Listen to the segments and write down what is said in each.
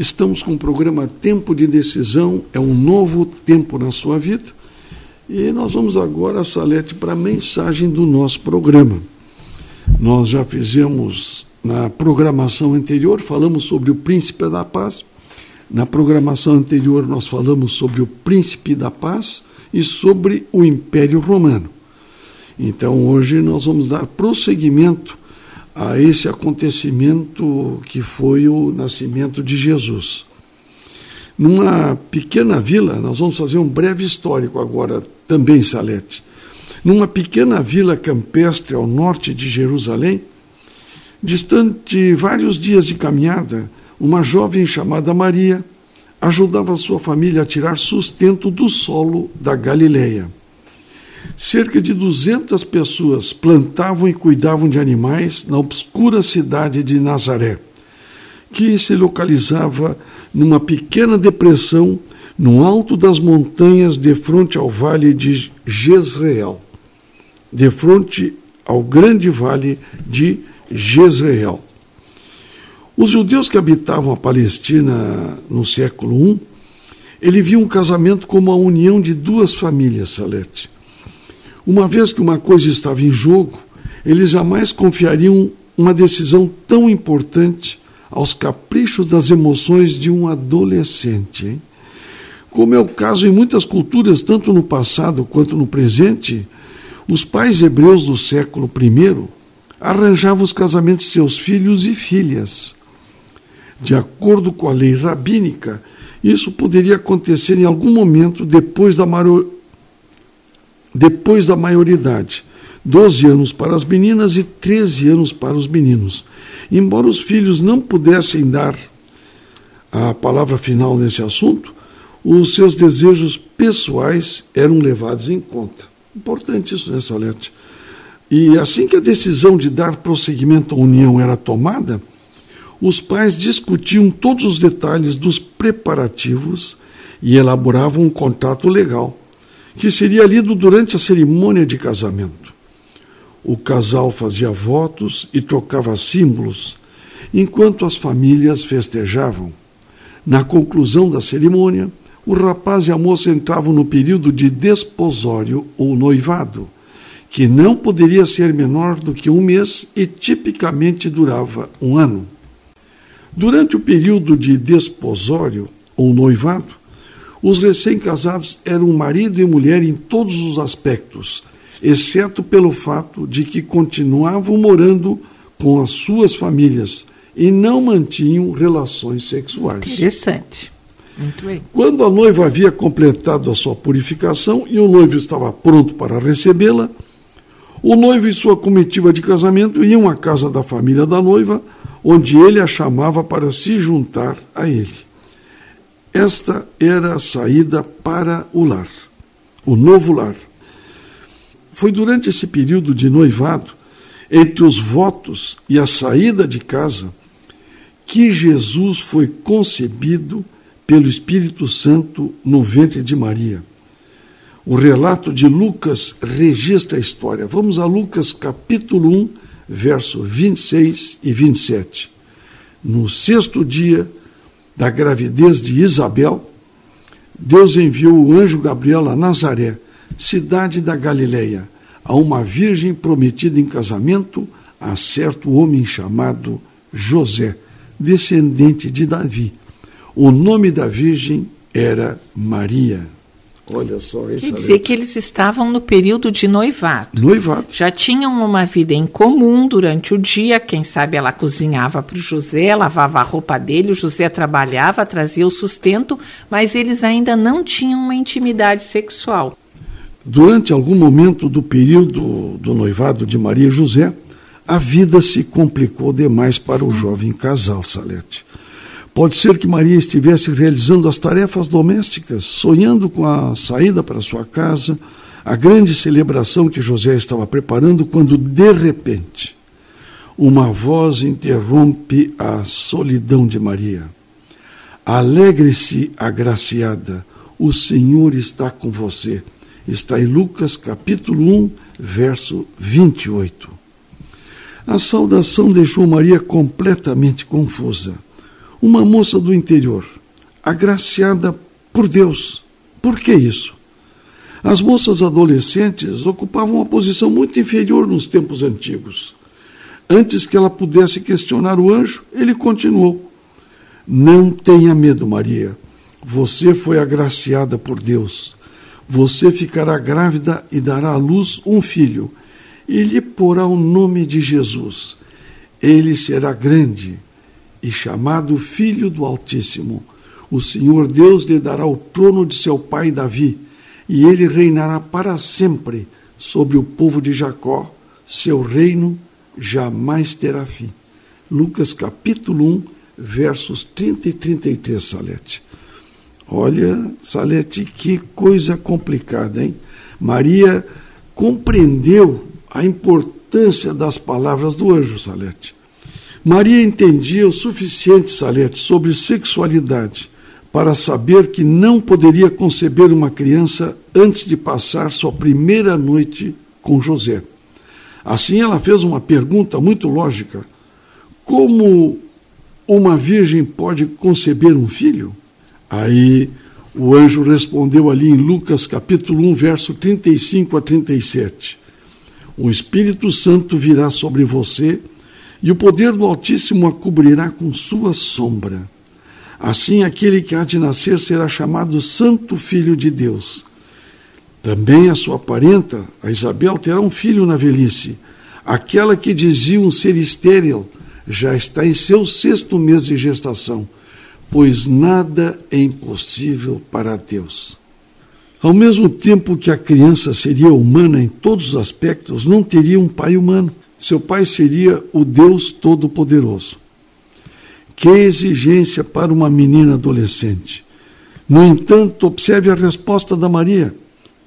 Estamos com o programa Tempo de Decisão, é um novo tempo na sua vida. E nós vamos agora, Salete, para a mensagem do nosso programa. Nós já fizemos na programação anterior, falamos sobre o Príncipe da Paz. Na programação anterior, nós falamos sobre o Príncipe da Paz e sobre o Império Romano. Então, hoje nós vamos dar prosseguimento a esse acontecimento que foi o nascimento de Jesus. Numa pequena vila, nós vamos fazer um breve histórico agora, também Salete. Numa pequena vila campestre ao norte de Jerusalém, distante vários dias de caminhada, uma jovem chamada Maria ajudava sua família a tirar sustento do solo da Galileia. Cerca de 200 pessoas plantavam e cuidavam de animais na obscura cidade de Nazaré, que se localizava numa pequena depressão no alto das montanhas de frente ao vale de Jezreel, de frente ao grande vale de Jezreel. Os judeus que habitavam a Palestina no século I, ele viam um casamento como a união de duas famílias, Salete uma vez que uma coisa estava em jogo, eles jamais confiariam uma decisão tão importante aos caprichos das emoções de um adolescente. Hein? Como é o caso em muitas culturas, tanto no passado quanto no presente, os pais hebreus do século I arranjavam os casamentos de seus filhos e filhas. De acordo com a lei rabínica, isso poderia acontecer em algum momento depois da depois da maioridade. 12 anos para as meninas e 13 anos para os meninos. Embora os filhos não pudessem dar a palavra final nesse assunto, os seus desejos pessoais eram levados em conta. Importante isso, né, Salete? E assim que a decisão de dar prosseguimento à união era tomada, os pais discutiam todos os detalhes dos preparativos e elaboravam um contrato legal que seria lido durante a cerimônia de casamento. O casal fazia votos e trocava símbolos, enquanto as famílias festejavam. Na conclusão da cerimônia, o rapaz e a moça entravam no período de desposório ou noivado, que não poderia ser menor do que um mês e tipicamente durava um ano. Durante o período de desposório ou noivado, os recém-casados eram marido e mulher em todos os aspectos, exceto pelo fato de que continuavam morando com as suas famílias e não mantinham relações sexuais. Interessante. Muito bem. Quando a noiva havia completado a sua purificação e o noivo estava pronto para recebê-la, o noivo e sua comitiva de casamento iam à casa da família da noiva, onde ele a chamava para se juntar a ele. Esta era a saída para o lar, o novo lar. Foi durante esse período de noivado, entre os votos e a saída de casa, que Jesus foi concebido pelo Espírito Santo no ventre de Maria. O relato de Lucas registra a história. Vamos a Lucas capítulo 1, verso 26 e 27. No sexto dia, da gravidez de Isabel, Deus enviou o anjo Gabriel a Nazaré, cidade da Galileia, a uma virgem prometida em casamento a certo homem chamado José, descendente de Davi. O nome da virgem era Maria. Olha só isso. Quer dizer que eles estavam no período de noivado. Noivado. Já tinham uma vida em comum durante o dia. Quem sabe ela cozinhava para o José, lavava a roupa dele, o José trabalhava, trazia o sustento, mas eles ainda não tinham uma intimidade sexual. Durante algum momento do período do noivado de Maria e José, a vida se complicou demais para o jovem casal, Salete. Pode ser que Maria estivesse realizando as tarefas domésticas, sonhando com a saída para sua casa, a grande celebração que José estava preparando, quando de repente uma voz interrompe a solidão de Maria. Alegre-se, agraciada, o Senhor está com você. Está em Lucas capítulo 1, verso 28. A saudação deixou Maria completamente confusa. Uma moça do interior, agraciada por Deus. Por que isso? As moças adolescentes ocupavam uma posição muito inferior nos tempos antigos. Antes que ela pudesse questionar o anjo, ele continuou: Não tenha medo, Maria. Você foi agraciada por Deus. Você ficará grávida e dará à luz um filho, e lhe porá o nome de Jesus. Ele será grande e chamado Filho do Altíssimo. O Senhor Deus lhe dará o trono de seu pai Davi, e ele reinará para sempre sobre o povo de Jacó. Seu reino jamais terá fim. Lucas capítulo 1, versos 30 e 33, Salete. Olha, Salete, que coisa complicada, hein? Maria compreendeu a importância das palavras do anjo, Salete. Maria entendia o suficiente, Salete, sobre sexualidade para saber que não poderia conceber uma criança antes de passar sua primeira noite com José. Assim, ela fez uma pergunta muito lógica: Como uma virgem pode conceber um filho? Aí o anjo respondeu ali em Lucas capítulo 1, verso 35 a 37. O Espírito Santo virá sobre você e o poder do Altíssimo a cobrirá com sua sombra. Assim, aquele que há de nascer será chamado Santo Filho de Deus. Também a sua parenta, a Isabel, terá um filho na velhice. Aquela que diziam ser estéril já está em seu sexto mês de gestação, pois nada é impossível para Deus. Ao mesmo tempo que a criança seria humana em todos os aspectos, não teria um pai humano. Seu pai seria o Deus Todo-Poderoso. Que exigência para uma menina adolescente. No entanto, observe a resposta da Maria.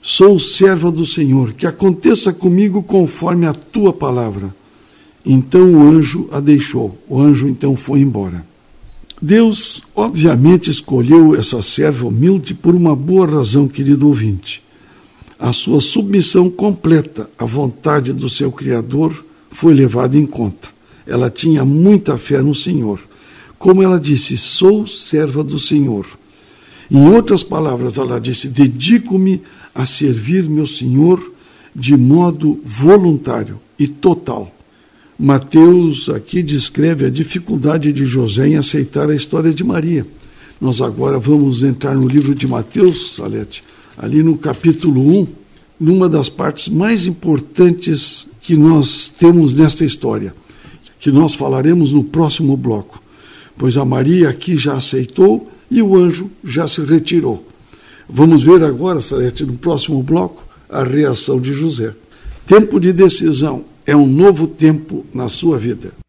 Sou serva do Senhor, que aconteça comigo conforme a tua palavra. Então o anjo a deixou. O anjo então foi embora. Deus, obviamente, escolheu essa serva humilde por uma boa razão, querido ouvinte. A sua submissão completa à vontade do seu Criador foi levada em conta. Ela tinha muita fé no Senhor. Como ela disse, sou serva do Senhor. Em outras palavras, ela disse: dedico-me a servir meu Senhor de modo voluntário e total. Mateus aqui descreve a dificuldade de José em aceitar a história de Maria. Nós agora vamos entrar no livro de Mateus, Salete, ali no capítulo 1, numa das partes mais importantes que nós temos nesta história, que nós falaremos no próximo bloco. Pois a Maria aqui já aceitou e o anjo já se retirou. Vamos ver agora, Salete, no próximo bloco, a reação de José. Tempo de decisão é um novo tempo na sua vida.